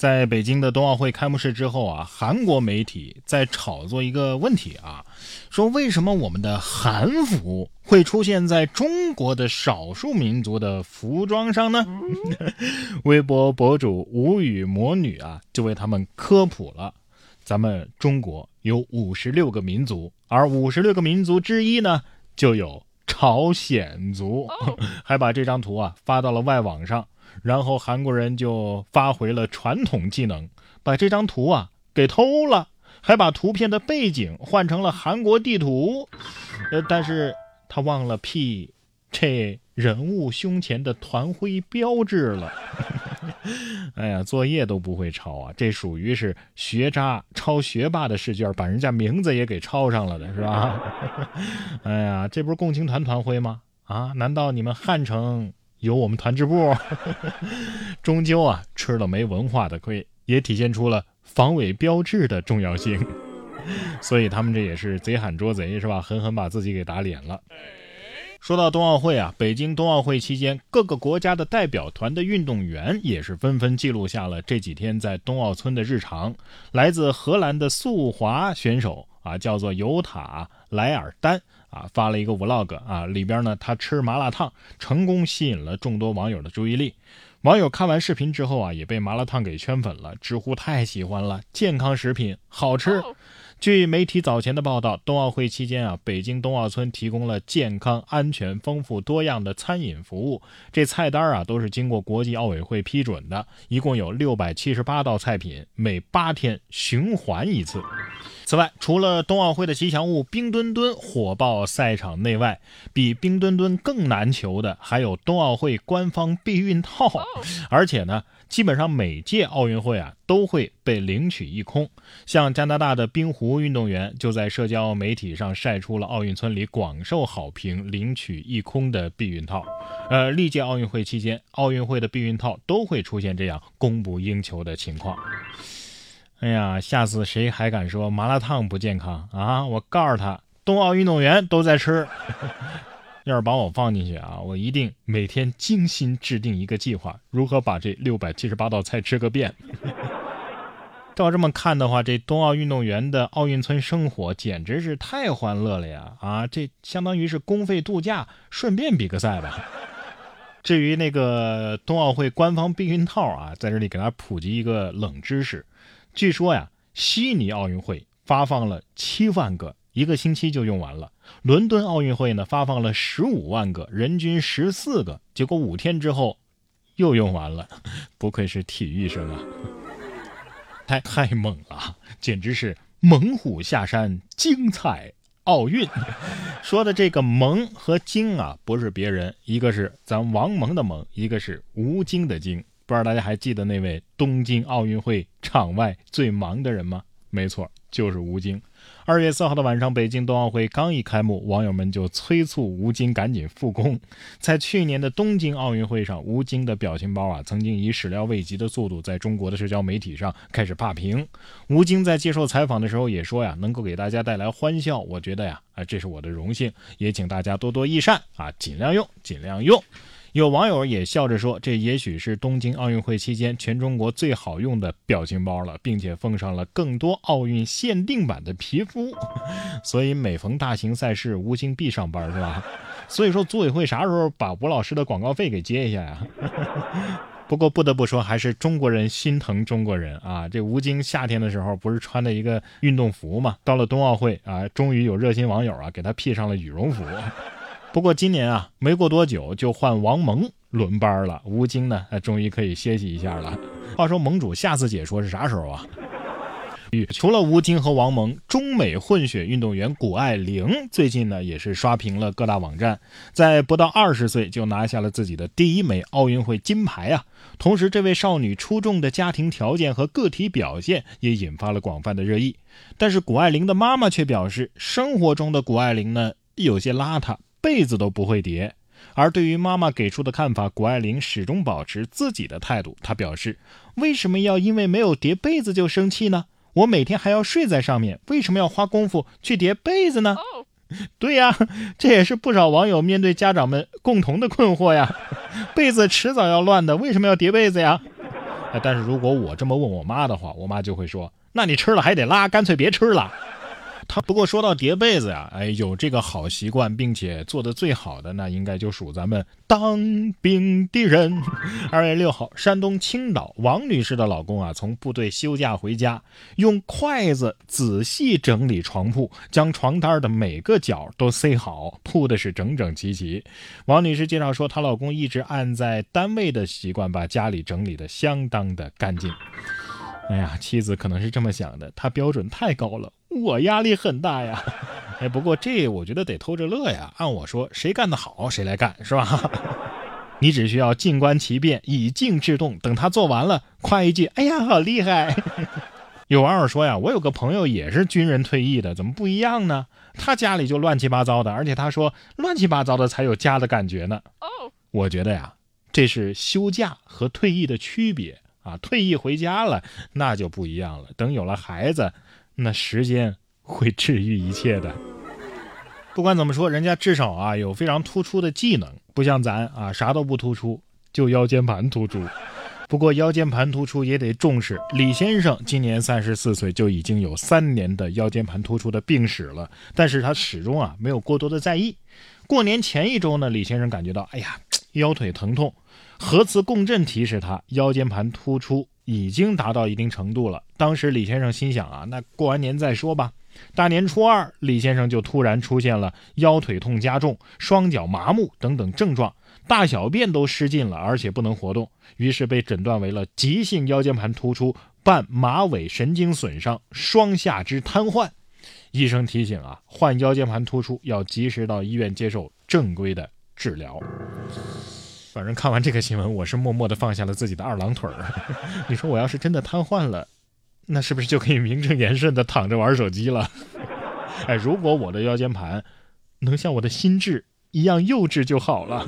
在北京的冬奥会开幕式之后啊，韩国媒体在炒作一个问题啊，说为什么我们的韩服会出现在中国的少数民族的服装上呢？微博博主无语魔女啊，就为他们科普了。咱们中国有五十六个民族，而五十六个民族之一呢，就有朝鲜族，还把这张图啊发到了外网上。然后韩国人就发回了传统技能，把这张图啊给偷了，还把图片的背景换成了韩国地图。呃，但是他忘了 P 这人物胸前的团徽标志了。哎呀，作业都不会抄啊，这属于是学渣抄学霸的试卷，把人家名字也给抄上了的是吧？哎呀，这不是共青团团徽吗？啊，难道你们汉城？有我们团支部，终究啊吃了没文化的亏，也体现出了防伪标志的重要性。所以他们这也是贼喊捉贼，是吧？狠狠把自己给打脸了。说到冬奥会啊，北京冬奥会期间，各个国家的代表团的运动员也是纷纷记录下了这几天在冬奥村的日常。来自荷兰的速滑选手啊，叫做尤塔莱尔丹。啊，发了一个 vlog 啊，里边呢他吃麻辣烫，成功吸引了众多网友的注意力。网友看完视频之后啊，也被麻辣烫给圈粉了，直呼太喜欢了，健康食品，好吃。据媒体早前的报道，冬奥会期间啊，北京冬奥村提供了健康、安全、丰富多样的餐饮服务。这菜单啊，都是经过国际奥委会批准的，一共有六百七十八道菜品，每八天循环一次。此外，除了冬奥会的吉祥物冰墩墩火爆赛场内外，比冰墩墩更难求的还有冬奥会官方避孕套，而且呢。基本上每届奥运会啊都会被领取一空，像加拿大的冰壶运动员就在社交媒体上晒出了奥运村里广受好评、领取一空的避孕套。呃，历届奥运会期间，奥运会的避孕套都会出现这样供不应求的情况。哎呀，下次谁还敢说麻辣烫不健康啊？我告诉他，冬奥运动员都在吃。要是把我放进去啊，我一定每天精心制定一个计划，如何把这六百七十八道菜吃个遍。照这么看的话，这冬奥运动员的奥运村生活简直是太欢乐了呀！啊，这相当于是公费度假，顺便比个赛吧。至于那个冬奥会官方避孕套啊，在这里给大家普及一个冷知识：据说呀，悉尼奥运会发放了七万个。一个星期就用完了。伦敦奥运会呢，发放了十五万个，人均十四个，结果五天之后又用完了。不愧是体育生啊，太太猛了，简直是猛虎下山，精彩奥运。说的这个“萌”和“精”啊，不是别人，一个是咱王蒙的“蒙”，一个是吴京的“京”。不知道大家还记得那位东京奥运会场外最忙的人吗？没错，就是吴京。二月四号的晚上，北京冬奥会刚一开幕，网友们就催促吴京赶紧复工。在去年的东京奥运会上，吴京的表情包啊，曾经以始料未及的速度在中国的社交媒体上开始霸屏。吴京在接受采访的时候也说呀，能够给大家带来欢笑，我觉得呀，啊，这是我的荣幸，也请大家多多益善啊，尽量用，尽量用。有网友也笑着说：“这也许是东京奥运会期间全中国最好用的表情包了，并且奉上了更多奥运限定版的皮肤。所以每逢大型赛事，吴京必上班，是吧？所以说组委会啥时候把吴老师的广告费给接一下呀？不过不得不说，还是中国人心疼中国人啊！这吴京夏天的时候不是穿的一个运动服嘛？到了冬奥会啊，终于有热心网友啊给他披上了羽绒服。”不过今年啊，没过多久就换王蒙轮班了，吴京呢，终于可以歇息一下了。话说盟主下次解说是啥时候啊？除了吴京和王蒙，中美混血运动员谷爱凌最近呢也是刷屏了各大网站，在不到二十岁就拿下了自己的第一枚奥运会金牌啊！同时，这位少女出众的家庭条件和个体表现也引发了广泛的热议。但是谷爱凌的妈妈却表示，生活中的谷爱凌呢有些邋遢。被子都不会叠，而对于妈妈给出的看法，谷爱凌始终保持自己的态度。她表示：“为什么要因为没有叠被子就生气呢？我每天还要睡在上面，为什么要花功夫去叠被子呢？” 对呀，这也是不少网友面对家长们共同的困惑呀。被子迟早要乱的，为什么要叠被子呀？哎，但是如果我这么问我妈的话，我妈就会说：“那你吃了还得拉，干脆别吃了。”他不过说到叠被子呀，哎，有这个好习惯，并且做的最好的，那应该就属咱们当兵的人。二月六号，山东青岛王女士的老公啊，从部队休假回家，用筷子仔细整理床铺，将床单的每个角都塞好，铺的是整整齐齐。王女士介绍说，她老公一直按在单位的习惯，把家里整理的相当的干净。哎呀，妻子可能是这么想的，他标准太高了，我压力很大呀。哎，不过这我觉得得偷着乐呀。按我说，谁干得好谁来干，是吧？你只需要静观其变，以静制动，等他做完了，夸一句：“哎呀，好厉害！” 有网友说呀，我有个朋友也是军人退役的，怎么不一样呢？他家里就乱七八糟的，而且他说乱七八糟的才有家的感觉呢。哦，我觉得呀，这是休假和退役的区别。啊，退役回家了，那就不一样了。等有了孩子，那时间会治愈一切的。不管怎么说，人家至少啊有非常突出的技能，不像咱啊啥都不突出，就腰间盘突出。不过腰间盘突出也得重视。李先生今年三十四岁，就已经有三年的腰间盘突出的病史了，但是他始终啊没有过多的在意。过年前一周呢，李先生感觉到，哎呀，腰腿疼痛。核磁共振提示他腰间盘突出已经达到一定程度了。当时李先生心想啊，那过完年再说吧。大年初二，李先生就突然出现了腰腿痛加重、双脚麻木等等症状，大小便都失禁了，而且不能活动，于是被诊断为了急性腰间盘突出伴马尾神经损伤、双下肢瘫痪。医生提醒啊，患腰间盘突出要及时到医院接受正规的治疗。反正看完这个新闻，我是默默的放下了自己的二郎腿儿。你说我要是真的瘫痪了，那是不是就可以名正言顺的躺着玩手机了？哎，如果我的腰间盘能像我的心智一样幼稚就好了。